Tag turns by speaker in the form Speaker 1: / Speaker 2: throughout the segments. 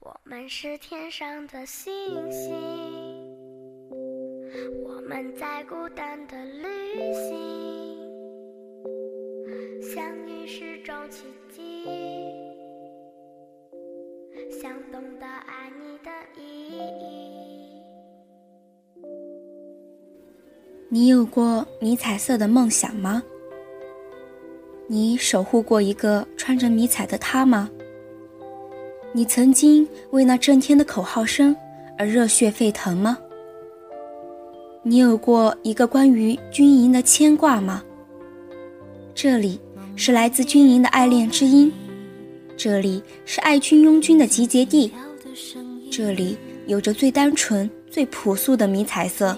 Speaker 1: 我们是天上的星星，我们在孤单的旅行，相遇是种奇迹，想懂得爱你的意义。
Speaker 2: 你有过迷彩色的梦想吗？你守护过一个穿着迷彩的他吗？你曾经为那震天的口号声而热血沸腾吗？你有过一个关于军营的牵挂吗？这里是来自军营的爱恋之音，这里是爱军拥军的集结地，这里有着最单纯、最朴素的迷彩色，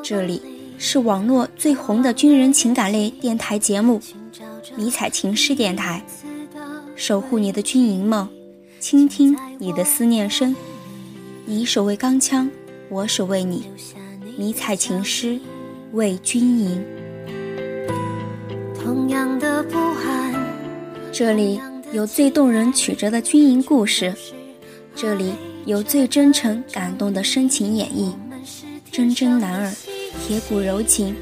Speaker 2: 这里是网络最红的军人情感类电台节目——迷彩情诗电台，守护你的军营梦。倾听你的思念声，你守卫钢枪，我守卫你。迷彩情诗，为军营。同样的不安，这里有最动人曲折的军营故事，这里有最真诚感动的深情演绎。铮铮男儿，铁骨柔情，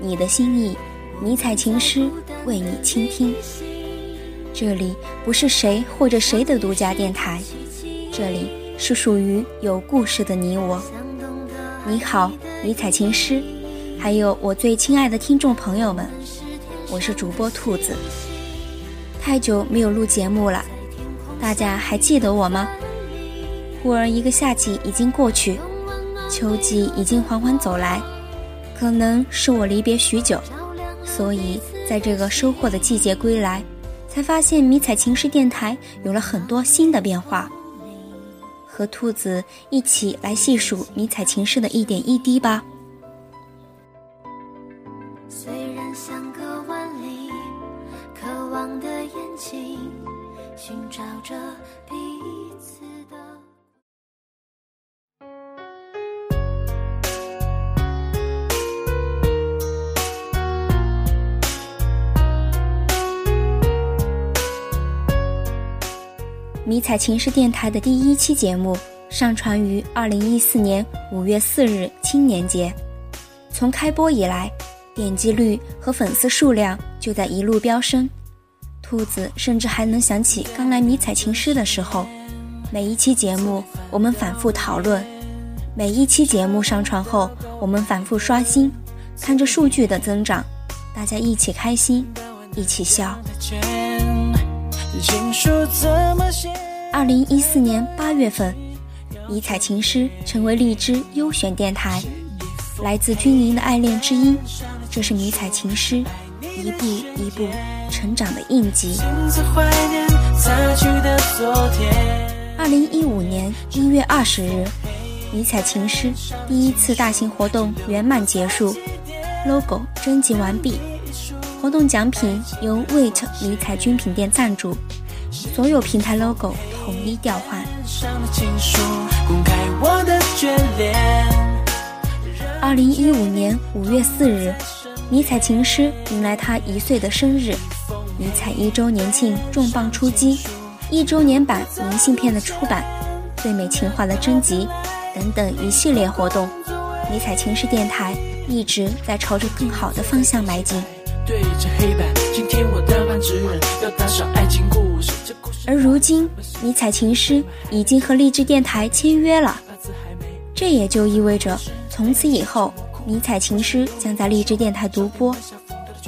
Speaker 2: 你的心意，迷彩情诗为你倾听。这里不是谁或者谁的独家电台，这里是属于有故事的你我。你好，迷彩情诗，还有我最亲爱的听众朋友们，我是主播兔子。太久没有录节目了，大家还记得我吗？忽而一个夏季已经过去，秋季已经缓缓走来，可能是我离别许久，所以在这个收获的季节归来。才发现迷彩情诗电台有了很多新的变化，和兔子一起来细数迷彩情诗的一点一滴吧。迷彩情诗电台的第一期节目上传于二零一四年五月四日青年节，从开播以来，点击率和粉丝数量就在一路飙升。兔子甚至还能想起刚来迷彩情诗的时候，每一期节目我们反复讨论，每一期节目上传后我们反复刷新，看着数据的增长，大家一起开心，一起笑。二零一四年八月份，迷彩情诗成为荔枝优选电台，来自军营的爱恋之音，这是迷彩情诗一步一步成长的印记。二零一五年一月二十日，迷彩情诗第一次大型活动圆满结束，logo 征集完毕。活动奖品由 Wait 迷彩军品店赞助，所有平台 logo 统一调换。二零一五年五月四日，迷彩情诗迎来他一岁的生日，迷彩一周年庆重磅出击，一周年版明信片的出版，最美情话的征集等等一系列活动，迷彩情诗电台一直在朝着更好的方向迈进。对着黑板，今天我的班主任要打上爱情故事。而如今，迷彩情诗已经和励志电台签约了，这也就意味着从此以后，迷彩情诗将在励志电台独播。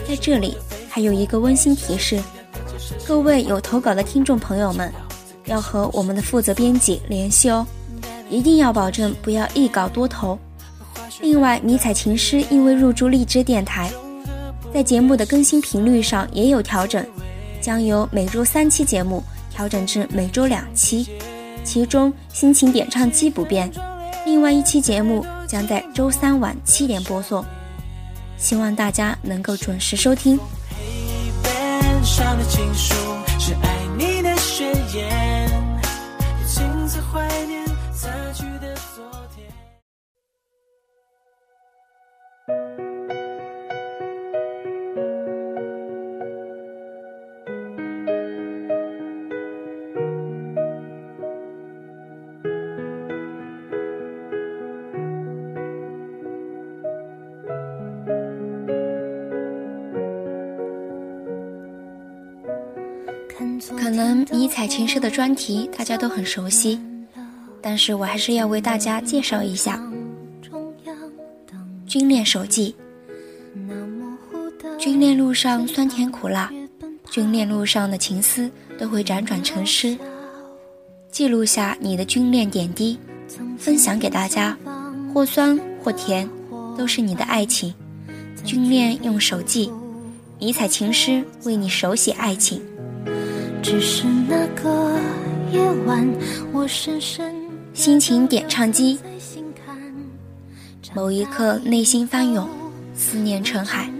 Speaker 2: 在这里，还有一个温馨提示：各位有投稿的听众朋友们，要和我们的负责编辑联系哦，一定要保证不要一稿多投。另外，迷彩情诗因为入驻励志电台。在节目的更新频率上也有调整，将由每周三期节目调整至每周两期，其中心情点唱机不变，另外一期节目将在周三晚七点播送，希望大家能够准时收听。黑板上的情书是爱你的誓言，怀念。可能迷彩情诗的专题大家都很熟悉，但是我还是要为大家介绍一下《军恋手记》。军恋路上酸甜苦辣，军恋路上的情思都会辗转成诗，记录下你的军恋点滴，分享给大家，或酸或甜，都是你的爱情。军恋用手记，迷彩情诗为你手写爱情。只是那个夜晚，我深深心情点唱机，某一刻内心翻涌，思念成海。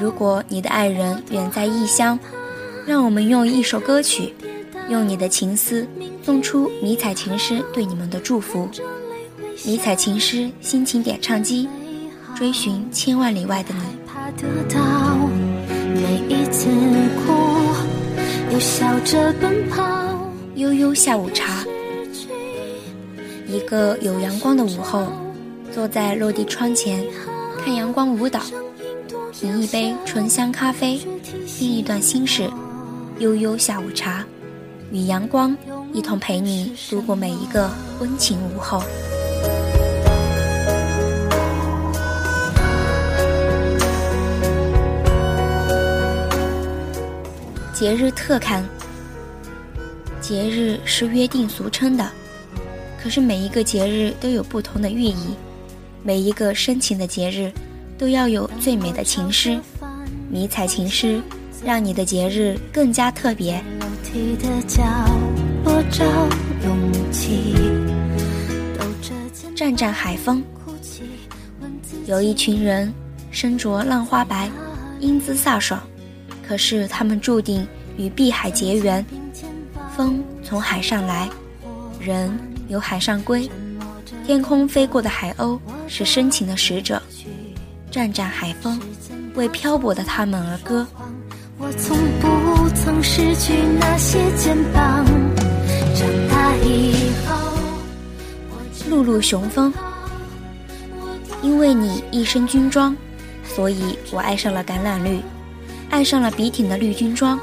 Speaker 2: 如果你的爱人远在异乡，让我们用一首歌曲，用你的情思，送出迷彩情诗对你们的祝福。迷彩情诗心情点唱机，追寻千万里外的你。我笑着奔跑悠悠下午茶，一个有阳光的午后，坐在落地窗前，看阳光舞蹈。品一杯醇香咖啡，听一段心事，悠悠下午茶，与阳光一同陪你度过每一个温情午后。节日特刊。节日是约定俗称的，可是每一个节日都有不同的寓意，每一个深情的节日。都要有最美的情诗，迷彩情诗，让你的节日更加特别。战战海风，有一群人身着浪花白，英姿飒爽，可是他们注定与碧海结缘。风从海上来，人由海上归，天空飞过的海鸥是深情的使者。战战海风，为漂泊的他们而歌。我从不曾失去那些肩膀。长大以后，露露雄风。因为你一身军装，所以我爱上了橄榄绿，爱上了笔挺的绿军装，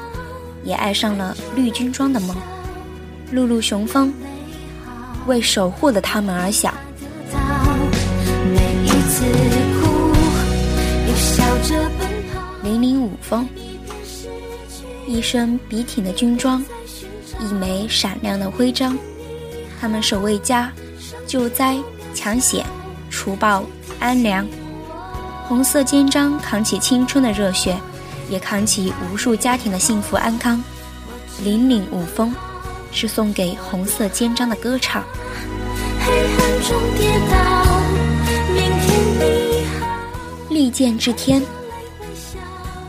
Speaker 2: 也爱上了绿军装的梦。露露雄风，为守护的他们而响。零零五风，一身笔挺的军装，一枚闪亮的徽章。他们守卫家，救灾抢险，除暴安良。红色肩章扛起青春的热血，也扛起无数家庭的幸福安康。凛凛五风，是送给红色肩章的歌唱。黑暗中跌倒，明天你。利剑至天。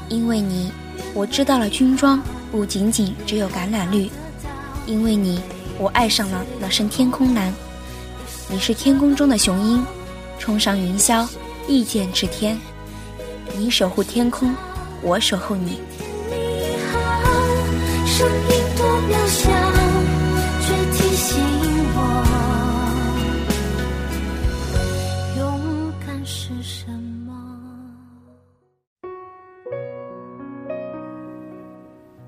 Speaker 2: 因为你，我知道了军装不仅仅只有橄榄绿。因为你，我爱上了那身天空蓝。你是天空中的雄鹰，冲上云霄，一剑指天。你守护天空，我守候你。声音多渺小，却提醒我。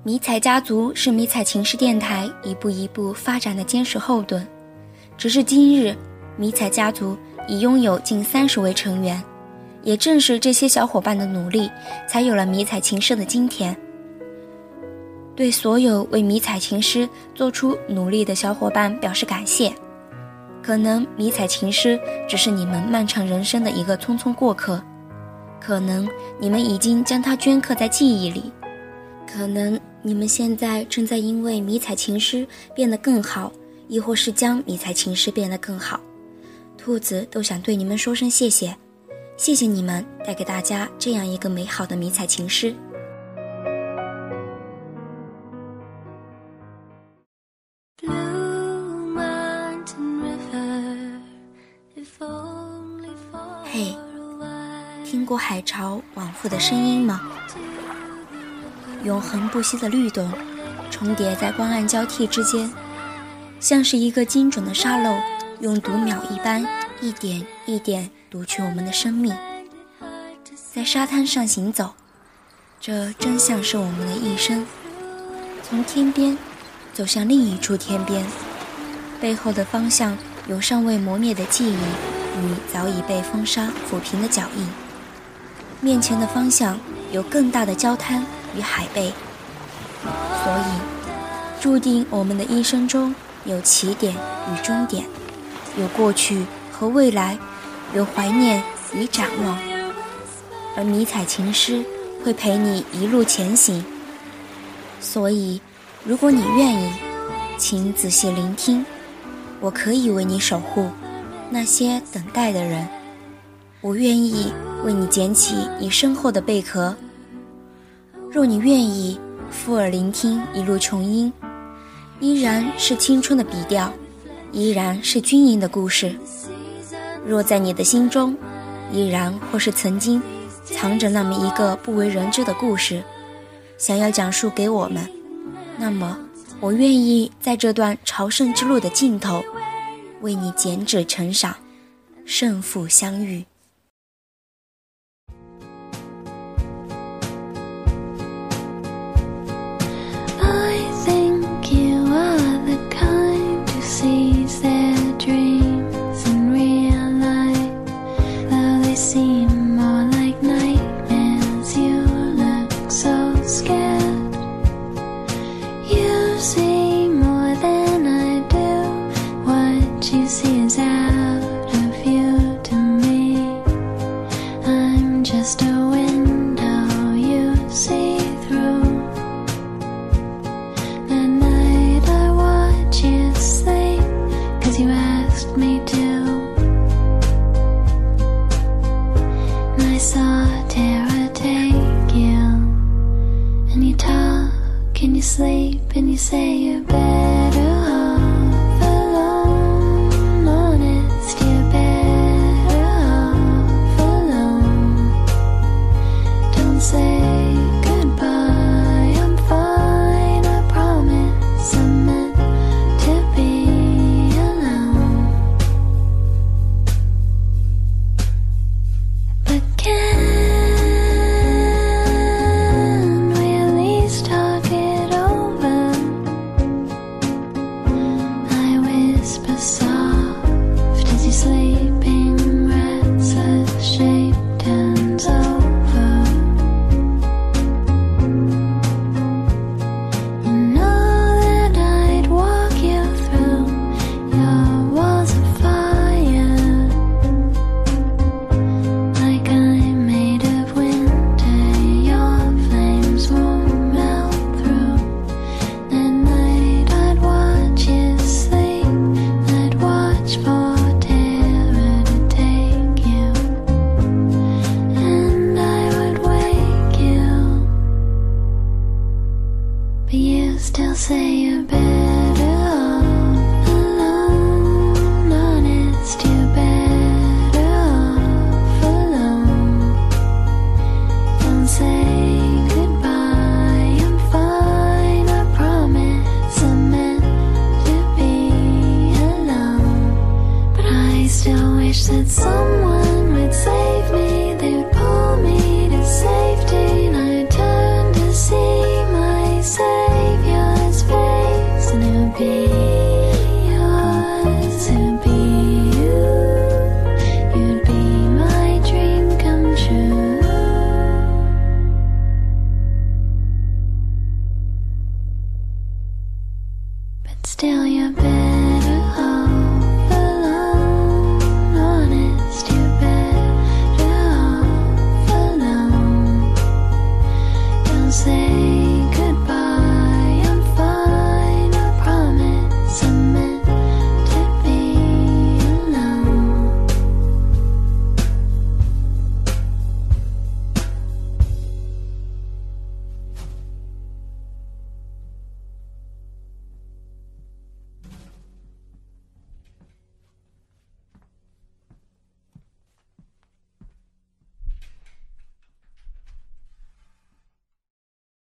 Speaker 2: 迷彩家族是迷彩情诗电台一步一步发展的坚实后盾。直至今日，迷彩家族已拥有近三十位成员。也正是这些小伙伴的努力，才有了迷彩琴师的今天。对所有为迷彩琴师做出努力的小伙伴表示感谢。可能迷彩琴师只是你们漫长人生的一个匆匆过客，可能你们已经将它镌刻在记忆里，可能。你们现在正在因为迷彩琴师变得更好，亦或是将迷彩琴师变得更好，兔子都想对你们说声谢谢，谢谢你们带给大家这样一个美好的迷彩情诗。嘿，听过海潮往复的声音吗？永恒不息的律动，重叠在光暗交替之间，像是一个精准的沙漏，用读秒一般，一点一点读取我们的生命。在沙滩上行走，这真像是我们的一生。从天边走向另一处天边，背后的方向有尚未磨灭的记忆与早已被风沙抚平的脚印，面前的方向有更大的礁滩与海贝，所以注定我们的一生中有起点与终点，有过去和未来，有怀念与展望，而迷彩情诗。会陪你一路前行，所以，如果你愿意，请仔细聆听，我可以为你守护那些等待的人，我愿意为你捡起你身后的贝壳。若你愿意附耳聆听一路琼音，依然是青春的笔调，依然是军营的故事。若在你的心中，依然或是曾经。藏着那么一个不为人知的故事，想要讲述给我们，那么我愿意在这段朝圣之路的尽头，为你剪纸成赏，胜负相遇。
Speaker 1: sleep and you say you're better.